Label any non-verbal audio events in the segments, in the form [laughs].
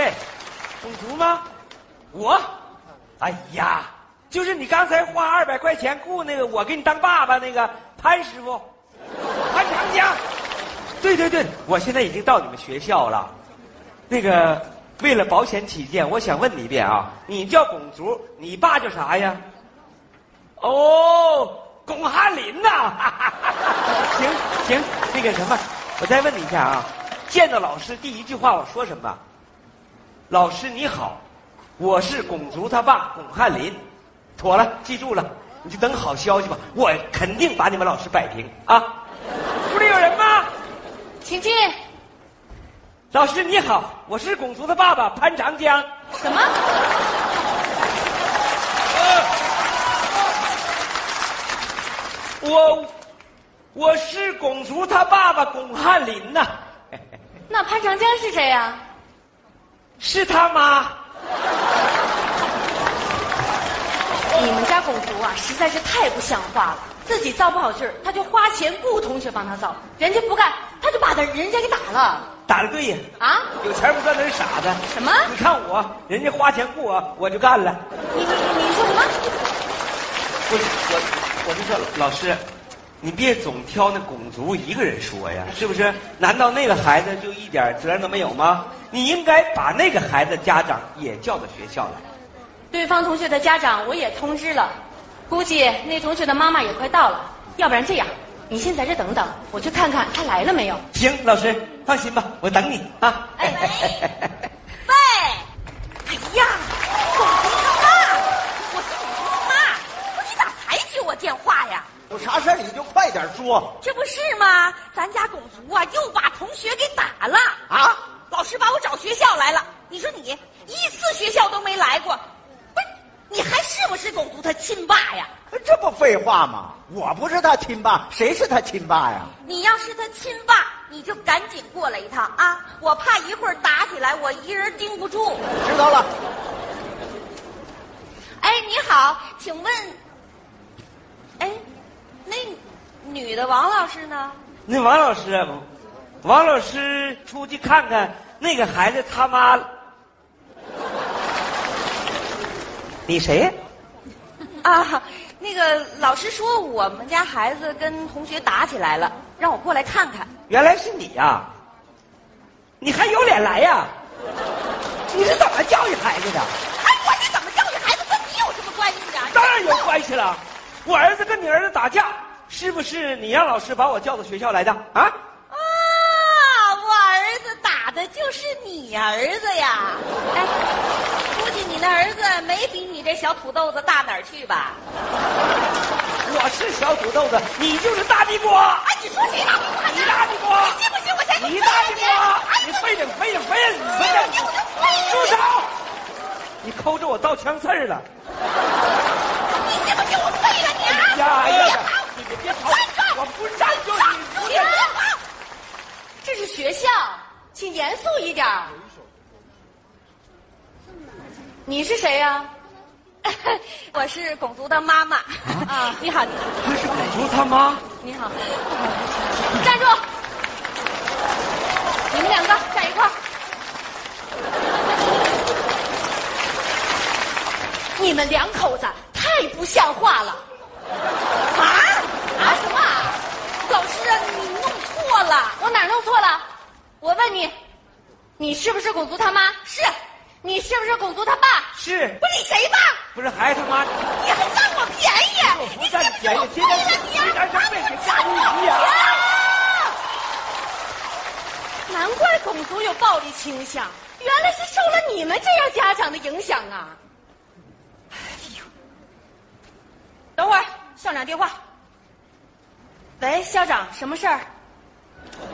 喂，拱足吗？我，哎呀，就是你刚才花二百块钱雇那个我给你当爸爸那个潘师傅，潘长江。对对对，我现在已经到你们学校了。那个，为了保险起见，我想问你一遍啊，你叫拱足，你爸叫啥呀？哦，巩汉林呐。[laughs] 行行，那个什么，我再问你一下啊，见到老师第一句话我说什么？老师你好，我是巩足他爸巩汉林。妥了，记住了，你就等好消息吧，我肯定把你们老师摆平啊。屋里有人吗？请进。老师你好，我是巩足的爸爸潘长江。什么？我我是巩足他爸爸巩汉林呐。[laughs] 那潘长江是谁呀、是他妈。你们家拱福啊，实在是太不像话了。自己造不好事儿，他就花钱雇同学帮他造，人家不干，他就把他人家给打了。打的对呀，啊？有钱不赚那是傻子。什么你看我，人家花钱雇我，我就干了。你你你说什么？我我我就说老师，你别总挑那拱足一个人说呀，是不是？难道那个孩子就一点责任都没有吗？你应该把那个孩子家长也叫到学校来。对方同学的家长我也通知了，估计那同学的妈妈也快到了。要不然这样，你先在这等等，我去看看他来了没有。行，老师放心吧，我等你啊。哎喂，哎呀，拱足他妈，我是拱足他妈，不是你咋才接我电话呀？有啥事儿你就快点说这不是吗？咱家拱足啊，又把同学给打了。啊！老师把我找学校来了，你说你一次学校都没来过，不是？你还是不是拱足他亲爸呀？这不废话吗？我不是他亲爸，谁是他亲爸呀？你要是他亲爸，你就赶紧过来一趟啊！我怕一会儿打起来，我一人盯不住。知道了。哎，你好，请问，哎，那女的王老师呢？那王老师，王老师出去看看那个孩子他妈。你谁呀？啊，那个老师说我们家孩子跟同学打起来了，让我过来看看。原来是你呀、你还有脸来呀？你是怎么教育孩子的？哎，我是怎么教育孩子，跟你有什么关系啊？当然有关系了。我儿子跟你儿子打架，是不是你让老师把我叫到学校来的啊？啊，我儿子打的就是你儿子呀！哎，估计你那儿子没比你这小土豆子大哪儿去吧？我是小土豆子，你就是大地瓜。哎，你说谁大地瓜？你大地瓜你信不信我先你大地瓜，你废了废了废了！你废了！住手！你抠着我倒枪刺儿了！你信不信我废了你啊？哎呀哎呀！你别别跑站住！我不站住你！停！这是学校，请严肃一点。你是谁呀、[laughs] 我是巩足的妈妈。啊你好，你是拱足他妈。你好，站住！你们两个站一块儿。你们两口子太不像话了！错了。我哪儿弄错了？我问你，你是不是拱足他妈？是，你是不是拱足他爸？是不是你谁爸？不是孩子他妈？你还占我便宜！不占你便宜，你信不信我废了你啊？难怪拱足有暴力倾向，原来是受了你们这样家长的影响啊！哎呦，等会儿校长电话。喂，校长，什么事儿？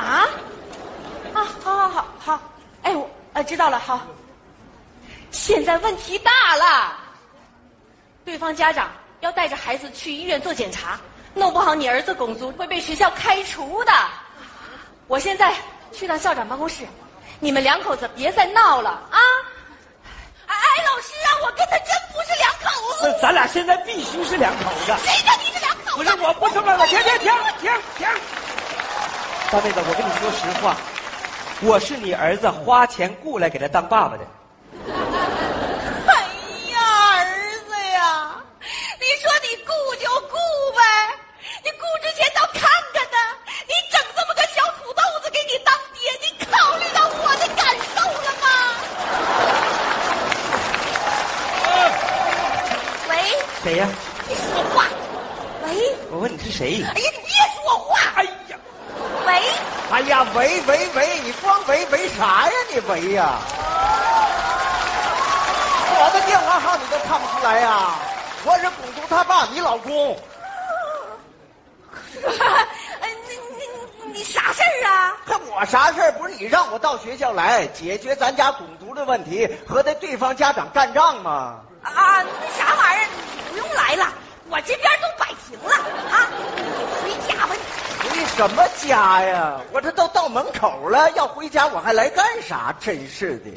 啊？啊，好好好好，哎，我呃知道了，好。现在问题大了，对方家长要带着孩子去医院做检查，弄不好你儿子拱足会被学校开除的。我现在去趟校长办公室，你们两口子别再闹了啊！哎哎，老师啊，我跟他真不是两口子。那咱俩现在必须是两口子。谁跟你是两口子？不是，我不是两口子。停停停停停！大妹子，我跟你说实话，我是你儿子花钱雇来给他当爸爸的。哎呀，儿子呀，你说你雇就雇呗，你雇之前倒看看呢，你整这么个小土豆子给你当爹，你考虑到我的感受了吗？喂，谁呀？你说话。喂，我问你是谁？哎呀，你别说话。哎呀，喂，喂喂喂，你光喂喂啥呀？你喂呀？我的电话号你都看不出来呀？我是公主他爸，你老公。[laughs] 哎，你你你啥事儿啊？还我啥事儿？不是你让我到学校来解决咱家巩族的问题，和那对方家长干仗吗？啊，那啥玩意儿，你不用来了，我这边都摆平了啊，什么家呀？我这都到门口了，要回家我还来干啥？真是的！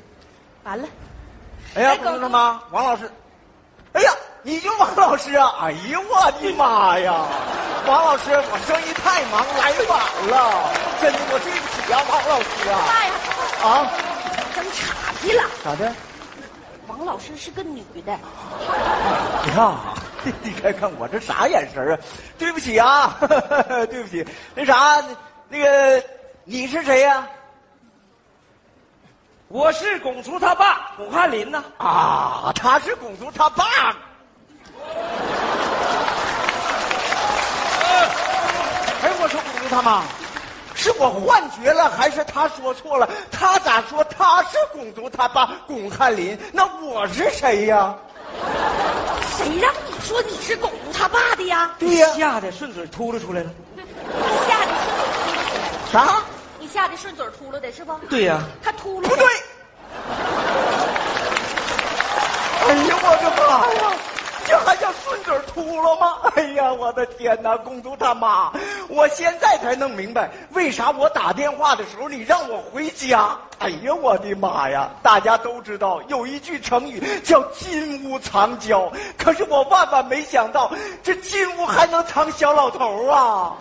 完了，哎呀，哎公主他妈，王老师，哎呀，你就王老师啊！哎呀，我的妈呀！王老师，我生意太忙，来晚了，真的，我对不起啊，王老师啊！啊，整岔劈了。咋的？王老师是个女的，呀，[laughs] 你看看我这啥眼神啊？对不起啊，[laughs] 对不起。那啥，那个你是谁呀、我是巩叔他爸巩汉林呐。啊？他是公主他爸。[laughs] 哎，我说公主他妈，是我幻觉了，还是他说错了？他咋说他是公主他爸巩汉林？那我是谁呀？谁让你说你是狗族他爸的呀？对呀、吓得顺嘴秃噜出来了。你吓得顺嘴秃噜的，啥？你吓得顺嘴秃噜的是不？对呀、他秃噜的不对。哎呀，我的妈呀！这还叫顺嘴秃噜吗？哎呀，我的天哪，公主他妈！我现在才弄明白，为啥我打电话的时候你让我回家。哎呀，我的妈呀！大家都知道有一句成语叫“金屋藏娇”，可是我万万没想到，这金屋还能藏小老头啊！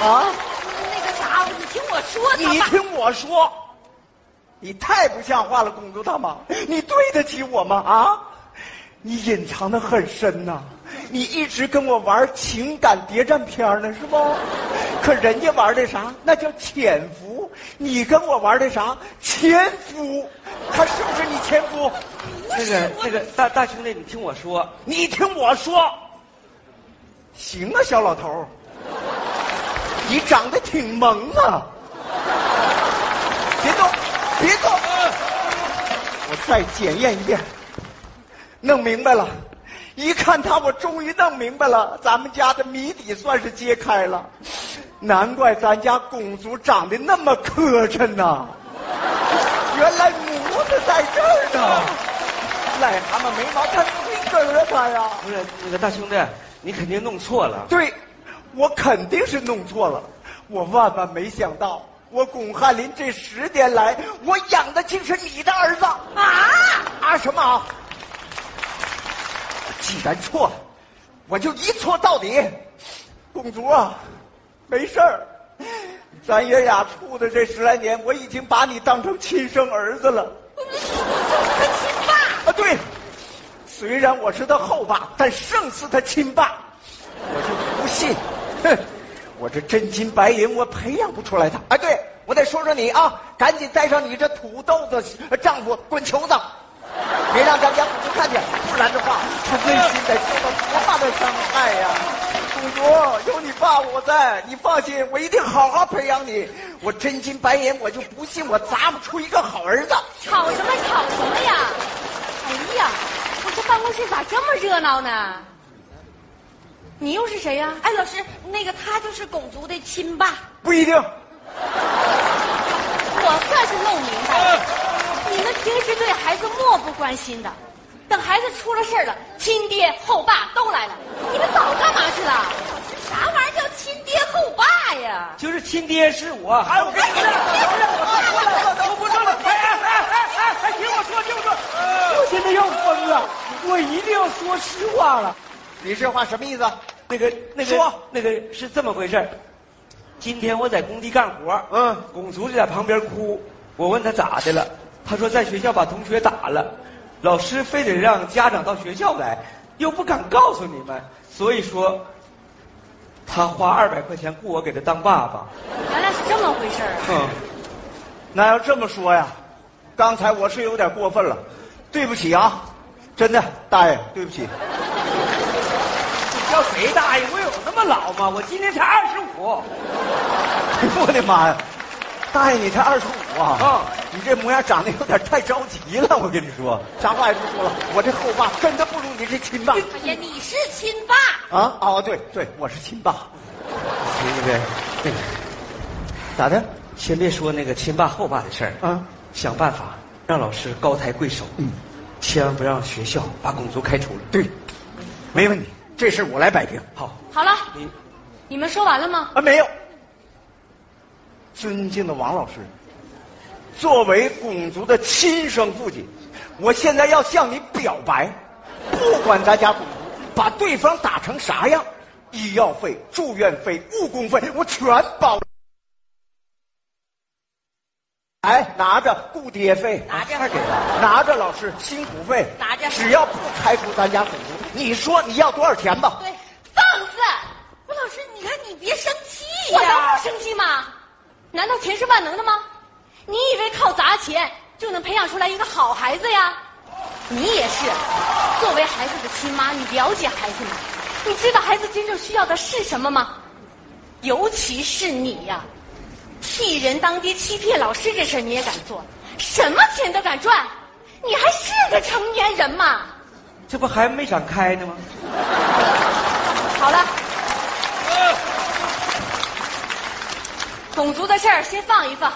啊！那个啥，你听我说，你听我说，你太不像话了，公主大妈，你对得起我吗？啊，你隐藏的很深呐、你一直跟我玩情感谍战片呢，是不？可人家玩的啥？那叫潜伏，你跟我玩的啥？潜伏，他是不是你前夫？那个那个大大兄弟，你听我说，你听我说，行啊，小老头儿，你长得挺萌啊！别动，我再检验一遍，弄明白了。一看他，我终于弄明白了，咱们家的谜底算是揭开了。难怪咱家公主长得那么磕碜呐、原来模子在这儿呢。癞蛤蟆没毛，它碎根儿啊，他呀！不是那个大兄弟，你肯定弄错了。对，我肯定是弄错了。我万万没想到，我巩汉林这十年来，我养的竟是你的儿子啊啊！什么啊？既然错了，我就一错到底。公主啊，没事儿，咱爷俩处的这十来年，我已经把你当成亲生儿子了。他亲爸。啊，对，虽然我是他后爸，但胜似他亲爸。我就不信，哼，我这真金白银我培养不出来他。哎，对，我得说说你啊，赶紧带上你这土豆子丈夫滚球子，别让咱家父母看见，不然的话，他内心得受到多大的伤害呀、公主，有你爸我在，你放心，我一定好好培养你。我真金白银，我就不信我砸不出一个好儿子。吵什么吵什么呀？哎呀，我这办公室咋这么热闹呢？你又是谁呀、哎，老师，那个他就是拱族的亲爸。不一定。我算是弄明白了，你们平时对孩子漠不关心的，等孩子出了事儿了，亲爹后爸都来了，你们早干嘛去了？啥玩意儿叫亲爹后爸呀？就是亲爹是我。哎，我跟你说，我不说了，哎哎哎哎哎，听我说，听我说，我现在要疯了，我一定要说实话了。你这话什么意思？那个那个说那个是这么回事儿今天我在工地干活，嗯公主就在旁边哭。我问他咋的了，他说在学校把同学打了，老师非得让家长到学校来，又不敢告诉你们，所以说，他花二百块钱雇我给他当爸爸。原来是这么回事儿啊！嗯，那要这么说呀，刚才我是有点过分了，对不起啊，真的，大爷，对不起。叫谁大爷？我有那么老吗？我今年才二十五。哎 [laughs] 呦我的妈呀，大爷你才二十五啊！啊你这模样长得有点太着急了，我跟你说，啥话也不说了，我这后爸真的不如你这亲爸哎呀，你是亲爸，啊！哦，对对，我是亲爸，那个，那个，咋的？先别说那个亲爸后爸的事儿啊，想办法让老师高抬贵手，嗯，千万不让学校把公族开除了。对，没问题，这事我来摆平。好，好了，你你们说完了吗？啊，没有。尊敬的王老师，作为巩族的亲生父亲，我现在要向你表白，不管咱家把对方打成啥样，医药费、住院费、误工费，我全包。哎，拿着顾爹费，拿着快给他。拿着老师辛苦费，拿着只要不开除咱家公族，你说你要多少钱吧？对，放肆！我老师，你看你别生气呀我呀、能不生气吗？难道钱是万能的吗？你以为靠砸钱就能培养出来一个好孩子呀？你也是，作为孩子的亲妈，你了解孩子吗？你知道孩子真正需要的是什么吗？尤其是你呀，替人当爹、欺骗老师这事儿你也敢做，什么钱都敢赚，你还是个成年人吗？这不还没长开呢吗？好了，种族的事儿先放一放，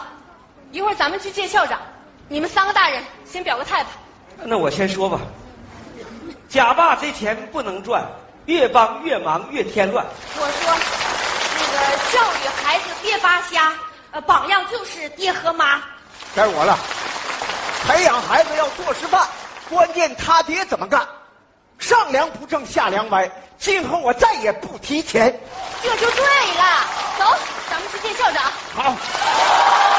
一会儿咱们去见校长。你们三个大人先表个态吧。那我先说吧，假爸这钱不能赚，越帮越忙越添乱。我说，那个教育孩子别扒瞎，呃，榜样就是爹和妈。该我了。培养孩子要做示范，关键他爹怎么干，上梁不正下梁歪。今后我再也不提钱。这就对了。走，咱们去见校长。好。